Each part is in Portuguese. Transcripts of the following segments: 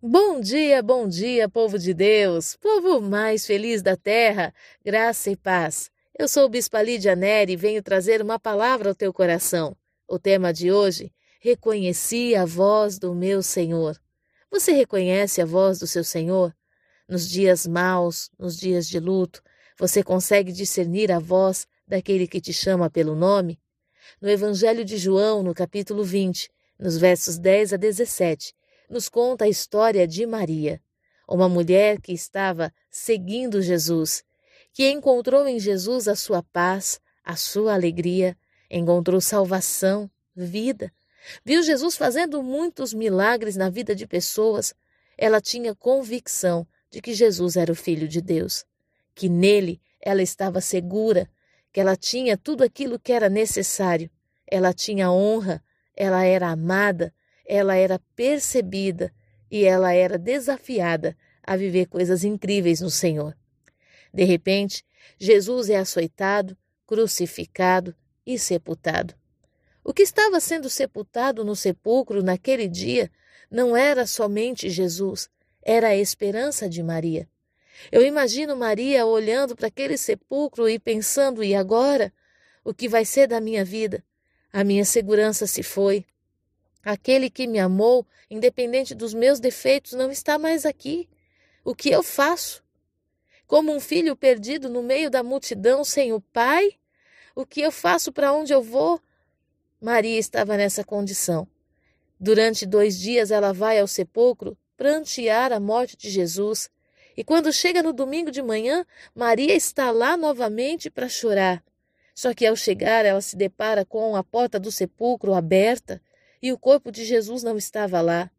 Bom dia, bom dia, povo de Deus, povo mais feliz da terra, graça e paz. Eu sou o Bispa Lídia Neri e venho trazer uma palavra ao teu coração. O tema de hoje, reconheci a voz do meu Senhor. Você reconhece a voz do seu Senhor? Nos dias maus, nos dias de luto, você consegue discernir a voz daquele que te chama pelo nome? No Evangelho de João, no capítulo 20, nos versos 10 a 17, nos conta a história de Maria, uma mulher que estava seguindo Jesus, que encontrou em Jesus a sua paz, a sua alegria, encontrou salvação, vida. Viu Jesus fazendo muitos milagres na vida de pessoas. Ela tinha convicção de que Jesus era o Filho de Deus, que nele ela estava segura, que ela tinha tudo aquilo que era necessário. Ela tinha honra, ela era amada, ela era percebida e ela era desafiada a viver coisas incríveis no Senhor. De repente, Jesus é açoitado, crucificado e sepultado. O que estava sendo sepultado no sepulcro naquele dia não era somente Jesus, era a esperança de Maria. Eu imagino Maria olhando para aquele sepulcro e pensando: e agora? O que vai ser da minha vida? A minha segurança se foi, Aquele que me amou, independente dos meus defeitos, não está mais aqui. O que eu faço? Como um filho perdido no meio da multidão sem o pai? O que eu faço para onde eu vou? Maria estava nessa condição. Durante dois dias ela vai ao sepulcro prantear a morte de Jesus. E quando chega no domingo de manhã, Maria está lá novamente para chorar. Só que ao chegar, ela se depara com a porta do sepulcro aberta e o corpo de Jesus não estava lá.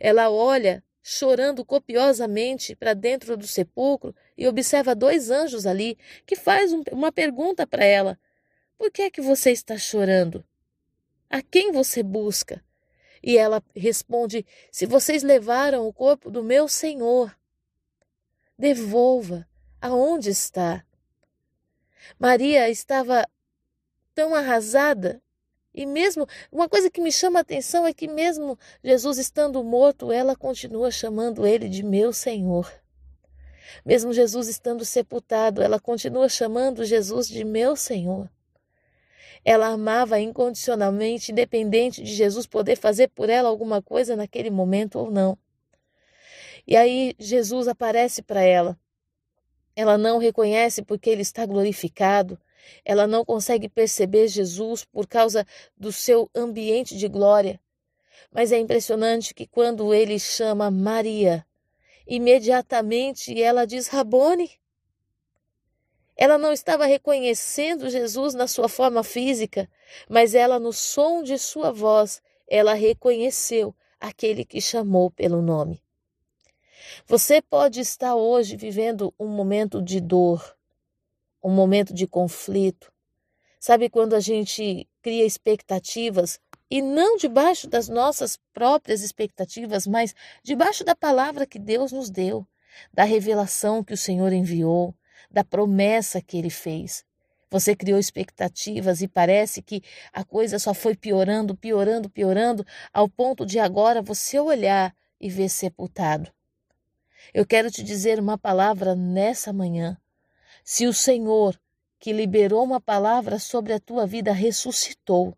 Ela olha, chorando copiosamente, para dentro do sepulcro e observa dois anjos ali que faz um, uma pergunta para ela: Por que é que você está chorando? A quem você busca? E ela responde: Se vocês levaram o corpo do meu Senhor, devolva. Aonde está? Maria estava tão arrasada e mesmo, uma coisa que me chama a atenção é que, mesmo Jesus estando morto, ela continua chamando ele de meu Senhor. Mesmo Jesus estando sepultado, ela continua chamando Jesus de meu Senhor. Ela amava incondicionalmente, independente de Jesus poder fazer por ela alguma coisa naquele momento ou não. E aí Jesus aparece para ela. Ela não reconhece porque ele está glorificado. Ela não consegue perceber Jesus por causa do seu ambiente de glória. Mas é impressionante que quando ele chama Maria, imediatamente ela diz Rabone. Ela não estava reconhecendo Jesus na sua forma física, mas ela, no som de sua voz, ela reconheceu aquele que chamou pelo nome. Você pode estar hoje vivendo um momento de dor, um momento de conflito. Sabe quando a gente cria expectativas e não debaixo das nossas próprias expectativas, mas debaixo da palavra que Deus nos deu, da revelação que o Senhor enviou, da promessa que ele fez. Você criou expectativas e parece que a coisa só foi piorando, piorando, piorando, ao ponto de agora você olhar e ver sepultado. Eu quero te dizer uma palavra nessa manhã. Se o Senhor, que liberou uma palavra sobre a tua vida, ressuscitou,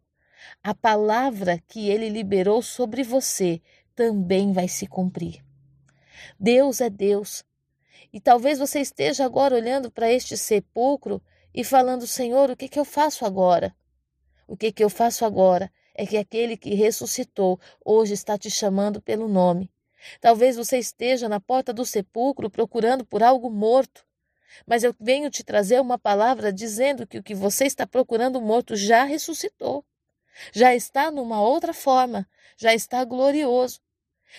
a palavra que ele liberou sobre você também vai se cumprir. Deus é Deus. E talvez você esteja agora olhando para este sepulcro e falando: Senhor, o que, que eu faço agora? O que, que eu faço agora é que aquele que ressuscitou hoje está te chamando pelo nome. Talvez você esteja na porta do sepulcro procurando por algo morto. Mas eu venho te trazer uma palavra dizendo que o que você está procurando morto já ressuscitou, já está numa outra forma, já está glorioso.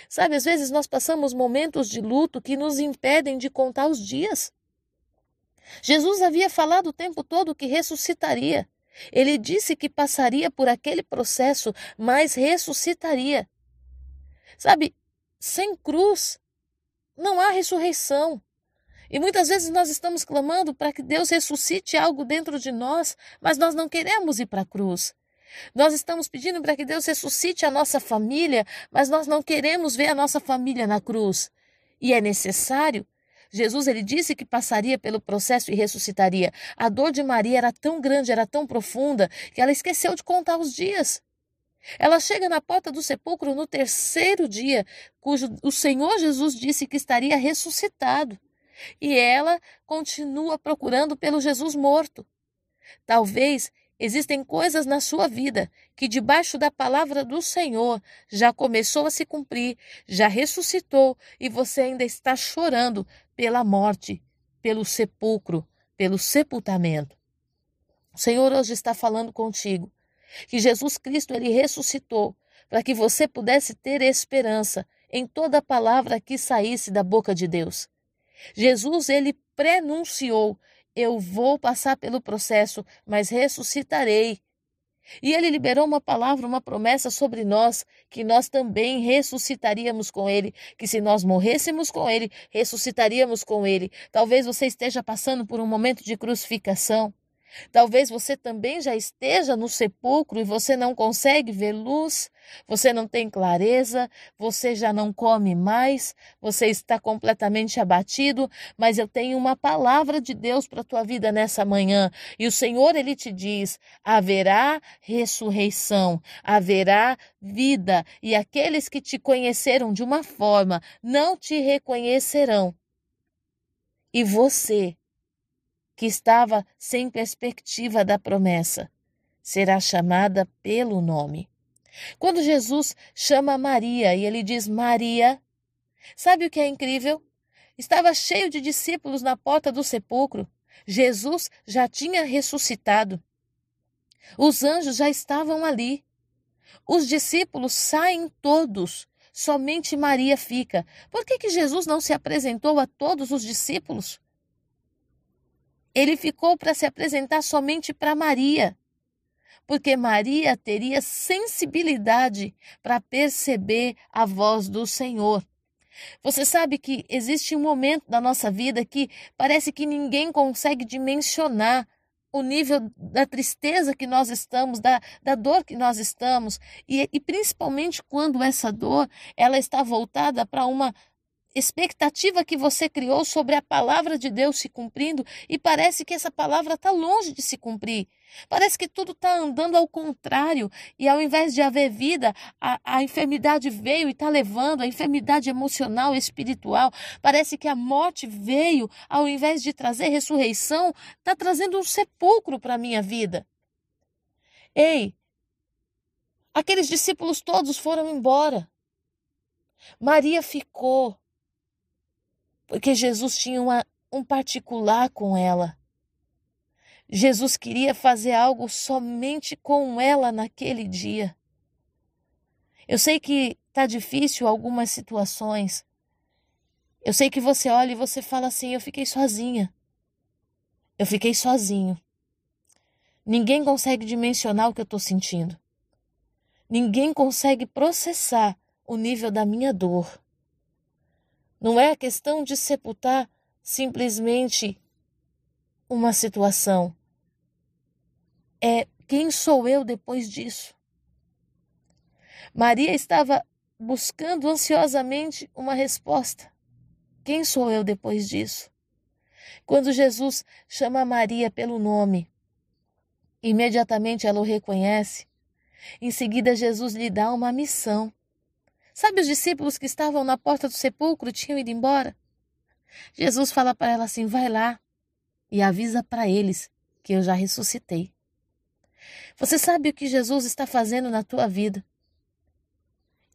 Sabe, às vezes nós passamos momentos de luto que nos impedem de contar os dias. Jesus havia falado o tempo todo que ressuscitaria. Ele disse que passaria por aquele processo, mas ressuscitaria. Sabe, sem cruz não há ressurreição. E muitas vezes nós estamos clamando para que Deus ressuscite algo dentro de nós, mas nós não queremos ir para a cruz. Nós estamos pedindo para que Deus ressuscite a nossa família, mas nós não queremos ver a nossa família na cruz. E é necessário. Jesus ele disse que passaria pelo processo e ressuscitaria. A dor de Maria era tão grande, era tão profunda, que ela esqueceu de contar os dias. Ela chega na porta do sepulcro no terceiro dia, cujo o Senhor Jesus disse que estaria ressuscitado. E ela continua procurando pelo Jesus morto. Talvez existem coisas na sua vida que, debaixo da palavra do Senhor, já começou a se cumprir, já ressuscitou e você ainda está chorando pela morte, pelo sepulcro, pelo sepultamento. O Senhor hoje está falando contigo que Jesus Cristo ele ressuscitou para que você pudesse ter esperança em toda palavra que saísse da boca de Deus. Jesus ele prenunciou: eu vou passar pelo processo, mas ressuscitarei. E ele liberou uma palavra, uma promessa sobre nós, que nós também ressuscitaríamos com ele, que se nós morrêssemos com ele, ressuscitaríamos com ele. Talvez você esteja passando por um momento de crucificação. Talvez você também já esteja no sepulcro e você não consegue ver luz, você não tem clareza, você já não come mais, você está completamente abatido, mas eu tenho uma palavra de Deus para a tua vida nessa manhã. E o Senhor ele te diz: haverá ressurreição, haverá vida, e aqueles que te conheceram de uma forma não te reconhecerão. E você que estava sem perspectiva da promessa, será chamada pelo nome. Quando Jesus chama Maria e ele diz Maria, sabe o que é incrível? Estava cheio de discípulos na porta do sepulcro. Jesus já tinha ressuscitado. Os anjos já estavam ali. Os discípulos saem todos, somente Maria fica. Por que, que Jesus não se apresentou a todos os discípulos? Ele ficou para se apresentar somente para Maria, porque Maria teria sensibilidade para perceber a voz do Senhor. Você sabe que existe um momento da nossa vida que parece que ninguém consegue dimensionar o nível da tristeza que nós estamos, da, da dor que nós estamos, e, e principalmente quando essa dor ela está voltada para uma expectativa que você criou sobre a palavra de Deus se cumprindo e parece que essa palavra está longe de se cumprir. Parece que tudo está andando ao contrário e ao invés de haver vida, a, a enfermidade veio e está levando, a enfermidade emocional, espiritual. Parece que a morte veio, ao invés de trazer ressurreição, está trazendo um sepulcro para a minha vida. Ei, aqueles discípulos todos foram embora. Maria ficou porque Jesus tinha uma, um particular com ela. Jesus queria fazer algo somente com ela naquele dia. Eu sei que está difícil algumas situações. Eu sei que você olha e você fala assim: eu fiquei sozinha. Eu fiquei sozinho. Ninguém consegue dimensionar o que eu estou sentindo. Ninguém consegue processar o nível da minha dor. Não é questão de sepultar simplesmente uma situação. É quem sou eu depois disso? Maria estava buscando ansiosamente uma resposta. Quem sou eu depois disso? Quando Jesus chama Maria pelo nome, imediatamente ela o reconhece. Em seguida, Jesus lhe dá uma missão. Sabe os discípulos que estavam na porta do sepulcro tinham ido embora? Jesus fala para ela assim: vai lá e avisa para eles que eu já ressuscitei. Você sabe o que Jesus está fazendo na tua vida?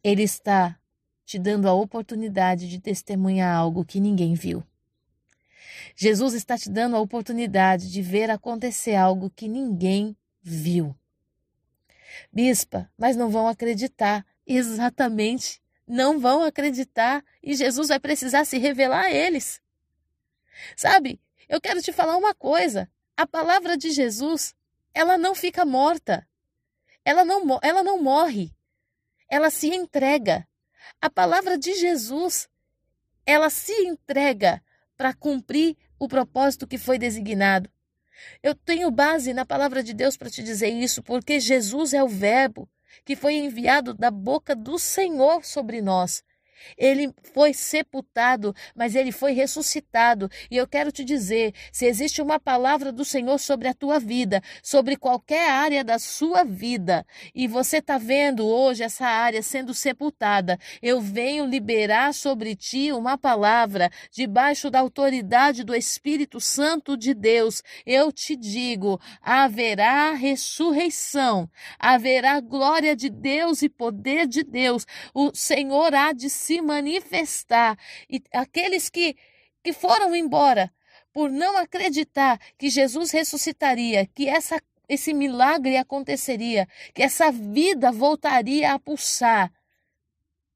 Ele está te dando a oportunidade de testemunhar algo que ninguém viu. Jesus está te dando a oportunidade de ver acontecer algo que ninguém viu. Bispa, mas não vão acreditar. Exatamente. Não vão acreditar e Jesus vai precisar se revelar a eles. Sabe, eu quero te falar uma coisa. A palavra de Jesus, ela não fica morta. Ela não, ela não morre. Ela se entrega. A palavra de Jesus, ela se entrega para cumprir o propósito que foi designado. Eu tenho base na palavra de Deus para te dizer isso, porque Jesus é o Verbo que foi enviado da boca do Senhor sobre nós. Ele foi sepultado, mas ele foi ressuscitado. E eu quero te dizer: se existe uma palavra do Senhor sobre a tua vida, sobre qualquer área da sua vida, e você está vendo hoje essa área sendo sepultada, eu venho liberar sobre ti uma palavra debaixo da autoridade do Espírito Santo de Deus. Eu te digo: haverá ressurreição, haverá glória de Deus e poder de Deus. O Senhor há de se se manifestar. E aqueles que, que foram embora por não acreditar que Jesus ressuscitaria, que essa, esse milagre aconteceria, que essa vida voltaria a pulsar,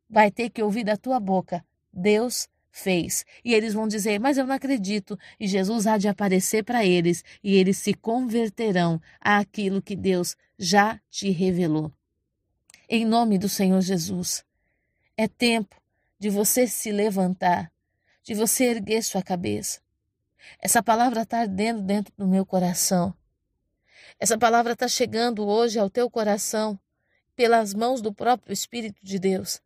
vai ter que ouvir da tua boca: Deus fez. E eles vão dizer: Mas eu não acredito. E Jesus há de aparecer para eles e eles se converterão àquilo que Deus já te revelou. Em nome do Senhor Jesus, é tempo de você se levantar, de você erguer sua cabeça. Essa palavra está ardendo dentro do meu coração. Essa palavra está chegando hoje ao teu coração pelas mãos do próprio Espírito de Deus.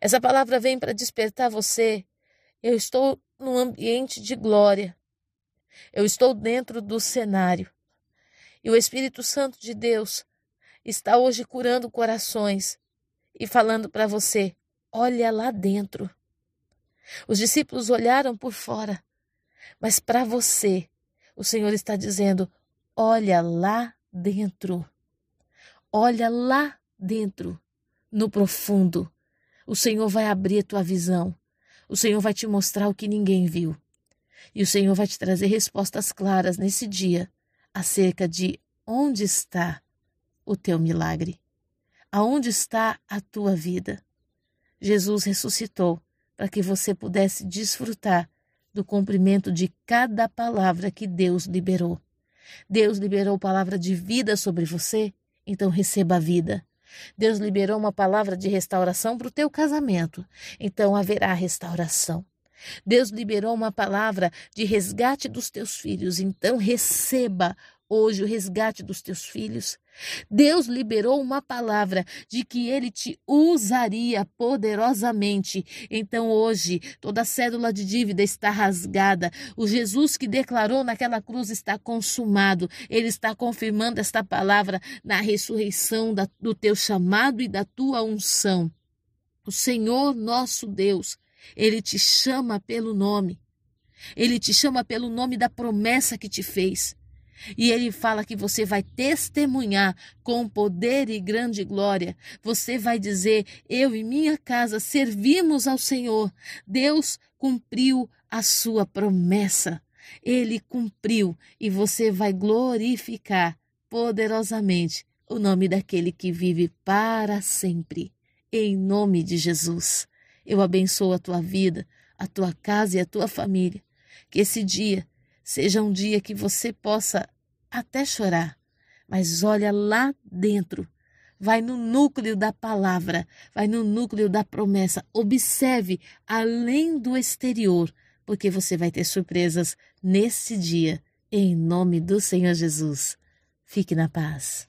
Essa palavra vem para despertar você. Eu estou num ambiente de glória. Eu estou dentro do cenário. E o Espírito Santo de Deus está hoje curando corações e falando para você: olha lá dentro. Os discípulos olharam por fora, mas para você, o Senhor está dizendo: olha lá dentro. Olha lá dentro, no profundo. O Senhor vai abrir a tua visão. O Senhor vai te mostrar o que ninguém viu. E o Senhor vai te trazer respostas claras nesse dia acerca de onde está o teu milagre. Aonde está a tua vida? Jesus ressuscitou para que você pudesse desfrutar do cumprimento de cada palavra que Deus liberou. Deus liberou palavra de vida sobre você, então receba a vida. Deus liberou uma palavra de restauração para o teu casamento, então haverá restauração. Deus liberou uma palavra de resgate dos teus filhos, então receba hoje o resgate dos teus filhos. Deus liberou uma palavra de que ele te usaria poderosamente. Então hoje toda cédula de dívida está rasgada. O Jesus que declarou naquela cruz está consumado. Ele está confirmando esta palavra na ressurreição da, do teu chamado e da tua unção. O Senhor nosso Deus, ele te chama pelo nome. Ele te chama pelo nome da promessa que te fez. E ele fala que você vai testemunhar com poder e grande glória. Você vai dizer: Eu e minha casa servimos ao Senhor. Deus cumpriu a sua promessa. Ele cumpriu e você vai glorificar poderosamente o nome daquele que vive para sempre. Em nome de Jesus, eu abençoo a tua vida, a tua casa e a tua família. Que esse dia Seja um dia que você possa até chorar, mas olha lá dentro. Vai no núcleo da palavra, vai no núcleo da promessa. Observe além do exterior, porque você vai ter surpresas nesse dia. Em nome do Senhor Jesus. Fique na paz.